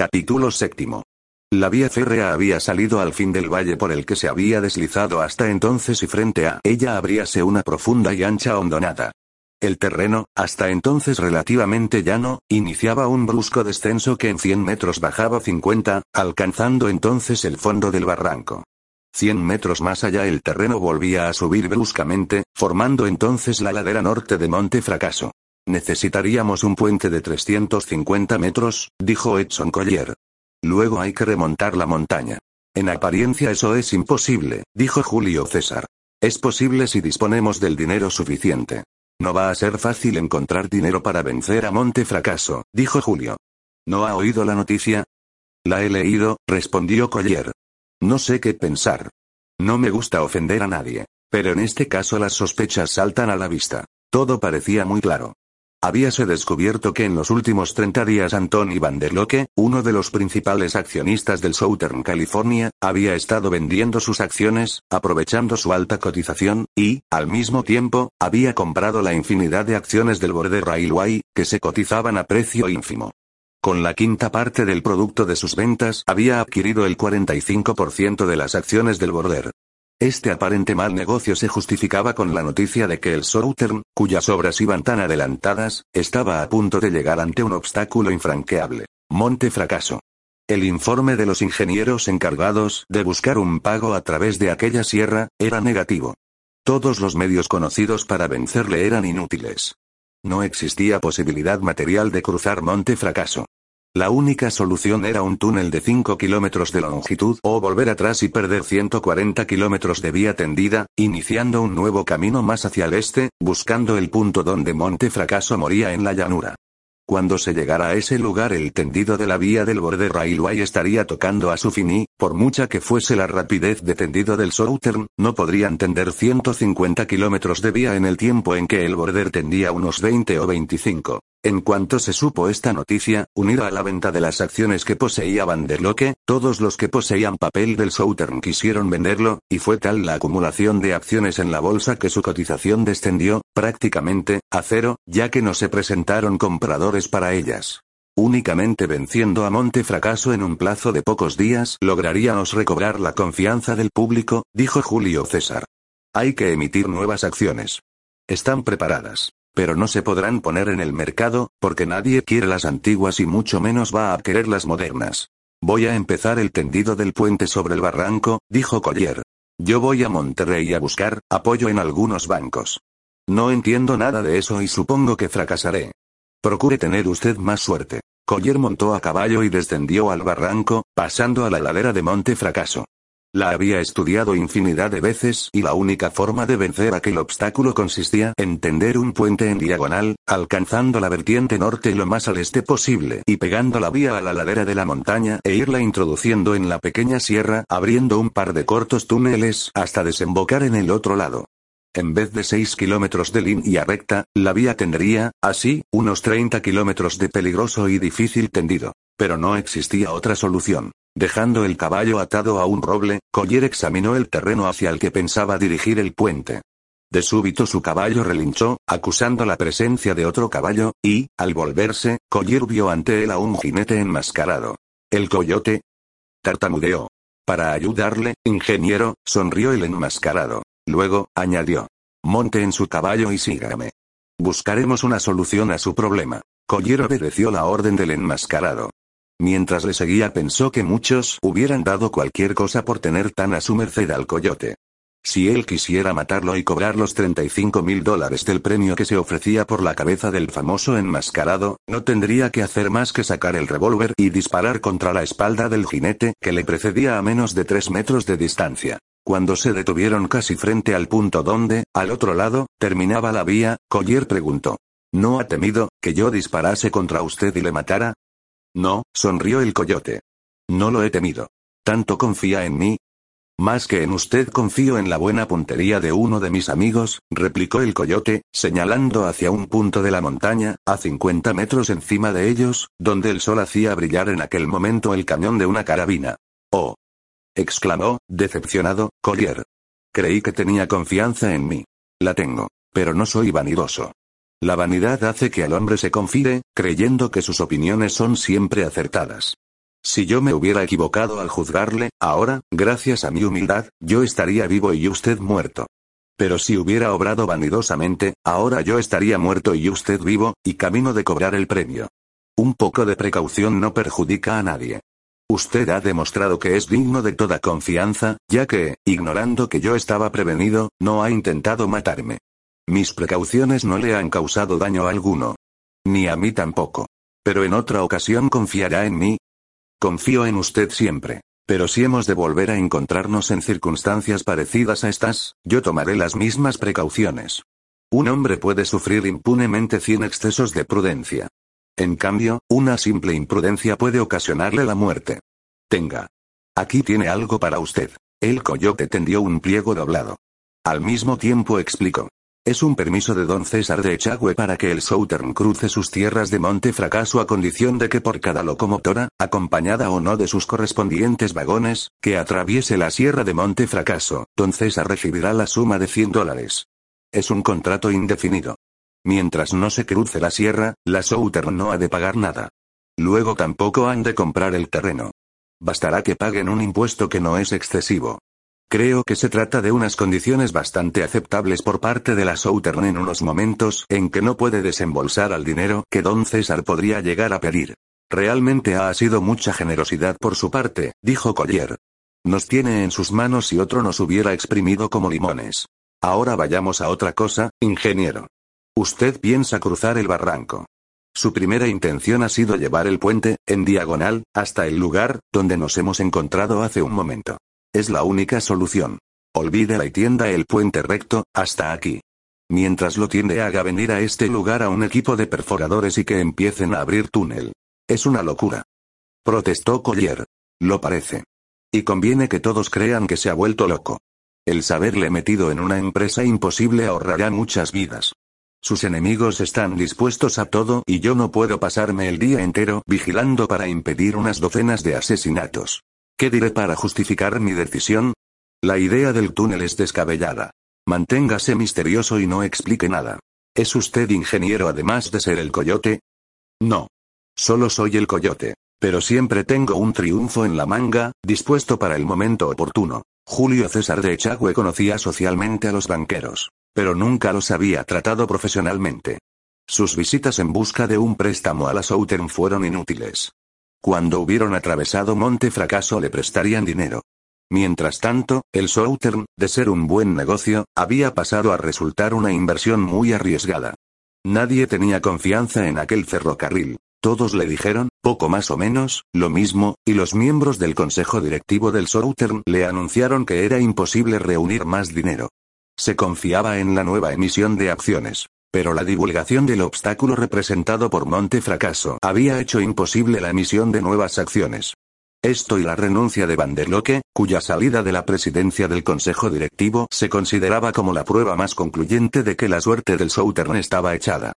Capítulo séptimo. La vía férrea había salido al fin del valle por el que se había deslizado hasta entonces y frente a ella abríase una profunda y ancha hondonada. El terreno, hasta entonces relativamente llano, iniciaba un brusco descenso que en 100 metros bajaba 50, alcanzando entonces el fondo del barranco. 100 metros más allá el terreno volvía a subir bruscamente, formando entonces la ladera norte de Monte Fracaso. Necesitaríamos un puente de 350 metros, dijo Edson Collier. Luego hay que remontar la montaña. En apariencia eso es imposible, dijo Julio César. Es posible si disponemos del dinero suficiente. No va a ser fácil encontrar dinero para vencer a Monte Fracaso, dijo Julio. ¿No ha oído la noticia? La he leído, respondió Collier. No sé qué pensar. No me gusta ofender a nadie. Pero en este caso las sospechas saltan a la vista. Todo parecía muy claro. Habíase descubierto que en los últimos 30 días Antony Van der uno de los principales accionistas del Southern California, había estado vendiendo sus acciones, aprovechando su alta cotización, y, al mismo tiempo, había comprado la infinidad de acciones del Border Railway, que se cotizaban a precio ínfimo. Con la quinta parte del producto de sus ventas había adquirido el 45% de las acciones del Border. Este aparente mal negocio se justificaba con la noticia de que el Southern, cuyas obras iban tan adelantadas, estaba a punto de llegar ante un obstáculo infranqueable. Monte fracaso. El informe de los ingenieros encargados de buscar un pago a través de aquella sierra, era negativo. Todos los medios conocidos para vencerle eran inútiles. No existía posibilidad material de cruzar Monte Fracaso. La única solución era un túnel de 5 kilómetros de longitud o volver atrás y perder 140 kilómetros de vía tendida, iniciando un nuevo camino más hacia el este, buscando el punto donde Monte Fracaso moría en la llanura. Cuando se llegara a ese lugar el tendido de la vía del Border Railway estaría tocando a su fin y, por mucha que fuese la rapidez de tendido del Southern, no podrían tender 150 kilómetros de vía en el tiempo en que el Border tendía unos 20 o 25. En cuanto se supo esta noticia, unida a la venta de las acciones que poseía Van der Loque, todos los que poseían papel del Southern quisieron venderlo, y fue tal la acumulación de acciones en la bolsa que su cotización descendió, prácticamente, a cero, ya que no se presentaron compradores para ellas. Únicamente venciendo a Monte Fracaso en un plazo de pocos días lograríamos recobrar la confianza del público, dijo Julio César. Hay que emitir nuevas acciones. Están preparadas. Pero no se podrán poner en el mercado, porque nadie quiere las antiguas y mucho menos va a querer las modernas. Voy a empezar el tendido del puente sobre el barranco, dijo Collier. Yo voy a Monterrey a buscar apoyo en algunos bancos. No entiendo nada de eso y supongo que fracasaré. Procure tener usted más suerte. Collier montó a caballo y descendió al barranco, pasando a la ladera de Monte Fracaso. La había estudiado infinidad de veces y la única forma de vencer aquel obstáculo consistía en tender un puente en diagonal, alcanzando la vertiente norte lo más al este posible y pegando la vía a la ladera de la montaña e irla introduciendo en la pequeña sierra abriendo un par de cortos túneles hasta desembocar en el otro lado. En vez de 6 kilómetros de línea recta, la vía tendría, así, unos 30 kilómetros de peligroso y difícil tendido. Pero no existía otra solución. Dejando el caballo atado a un roble, Collier examinó el terreno hacia el que pensaba dirigir el puente. De súbito su caballo relinchó, acusando la presencia de otro caballo, y, al volverse, Collier vio ante él a un jinete enmascarado. ¿El coyote? Tartamudeó. Para ayudarle, ingeniero, sonrió el enmascarado. Luego, añadió. Monte en su caballo y sígame. Buscaremos una solución a su problema. Collier obedeció la orden del enmascarado. Mientras le seguía pensó que muchos hubieran dado cualquier cosa por tener tan a su merced al coyote. Si él quisiera matarlo y cobrar los 35 mil dólares del premio que se ofrecía por la cabeza del famoso enmascarado, no tendría que hacer más que sacar el revólver y disparar contra la espalda del jinete que le precedía a menos de tres metros de distancia. Cuando se detuvieron casi frente al punto donde, al otro lado, terminaba la vía, Collier preguntó. ¿No ha temido que yo disparase contra usted y le matara? No, sonrió el coyote. No lo he temido. ¿Tanto confía en mí? Más que en usted confío en la buena puntería de uno de mis amigos, replicó el coyote, señalando hacia un punto de la montaña, a 50 metros encima de ellos, donde el sol hacía brillar en aquel momento el cañón de una carabina. Oh. exclamó, decepcionado, Collier. Creí que tenía confianza en mí. La tengo. Pero no soy vanidoso. La vanidad hace que al hombre se confíe, creyendo que sus opiniones son siempre acertadas. Si yo me hubiera equivocado al juzgarle, ahora, gracias a mi humildad, yo estaría vivo y usted muerto. Pero si hubiera obrado vanidosamente, ahora yo estaría muerto y usted vivo, y camino de cobrar el premio. Un poco de precaución no perjudica a nadie. Usted ha demostrado que es digno de toda confianza, ya que, ignorando que yo estaba prevenido, no ha intentado matarme. Mis precauciones no le han causado daño alguno. Ni a mí tampoco. Pero en otra ocasión confiará en mí. Confío en usted siempre. Pero si hemos de volver a encontrarnos en circunstancias parecidas a estas, yo tomaré las mismas precauciones. Un hombre puede sufrir impunemente cien excesos de prudencia. En cambio, una simple imprudencia puede ocasionarle la muerte. Tenga. Aquí tiene algo para usted. El coyote tendió un pliego doblado. Al mismo tiempo explicó. Es un permiso de don César de Echagüe para que el Southern cruce sus tierras de Monte Fracaso a condición de que por cada locomotora, acompañada o no de sus correspondientes vagones, que atraviese la sierra de Monte Fracaso, don César recibirá la suma de 100 dólares. Es un contrato indefinido. Mientras no se cruce la sierra, la Southern no ha de pagar nada. Luego tampoco han de comprar el terreno. Bastará que paguen un impuesto que no es excesivo. Creo que se trata de unas condiciones bastante aceptables por parte de la Southern en unos momentos en que no puede desembolsar al dinero que don César podría llegar a pedir. Realmente ha sido mucha generosidad por su parte, dijo Collier. Nos tiene en sus manos si otro nos hubiera exprimido como limones. Ahora vayamos a otra cosa, ingeniero. Usted piensa cruzar el barranco. Su primera intención ha sido llevar el puente, en diagonal, hasta el lugar, donde nos hemos encontrado hace un momento. Es la única solución. Olvídela y tienda el puente recto, hasta aquí. Mientras lo tiende haga venir a este lugar a un equipo de perforadores y que empiecen a abrir túnel. Es una locura. Protestó Collier. Lo parece. Y conviene que todos crean que se ha vuelto loco. El saberle metido en una empresa imposible ahorrará muchas vidas. Sus enemigos están dispuestos a todo y yo no puedo pasarme el día entero vigilando para impedir unas docenas de asesinatos. ¿Qué diré para justificar mi decisión? La idea del túnel es descabellada. Manténgase misterioso y no explique nada. ¿Es usted ingeniero además de ser el coyote? No. Solo soy el coyote. Pero siempre tengo un triunfo en la manga, dispuesto para el momento oportuno. Julio César de Echagüe conocía socialmente a los banqueros, pero nunca los había tratado profesionalmente. Sus visitas en busca de un préstamo a la Southern fueron inútiles. Cuando hubieron atravesado Monte Fracaso le prestarían dinero. Mientras tanto, el Southern, de ser un buen negocio, había pasado a resultar una inversión muy arriesgada. Nadie tenía confianza en aquel ferrocarril. Todos le dijeron, poco más o menos, lo mismo, y los miembros del consejo directivo del Southern le anunciaron que era imposible reunir más dinero. Se confiaba en la nueva emisión de acciones. Pero la divulgación del obstáculo representado por Monte Fracaso había hecho imposible la emisión de nuevas acciones. Esto y la renuncia de Vanderloque, cuya salida de la presidencia del Consejo Directivo se consideraba como la prueba más concluyente de que la suerte del Southern estaba echada.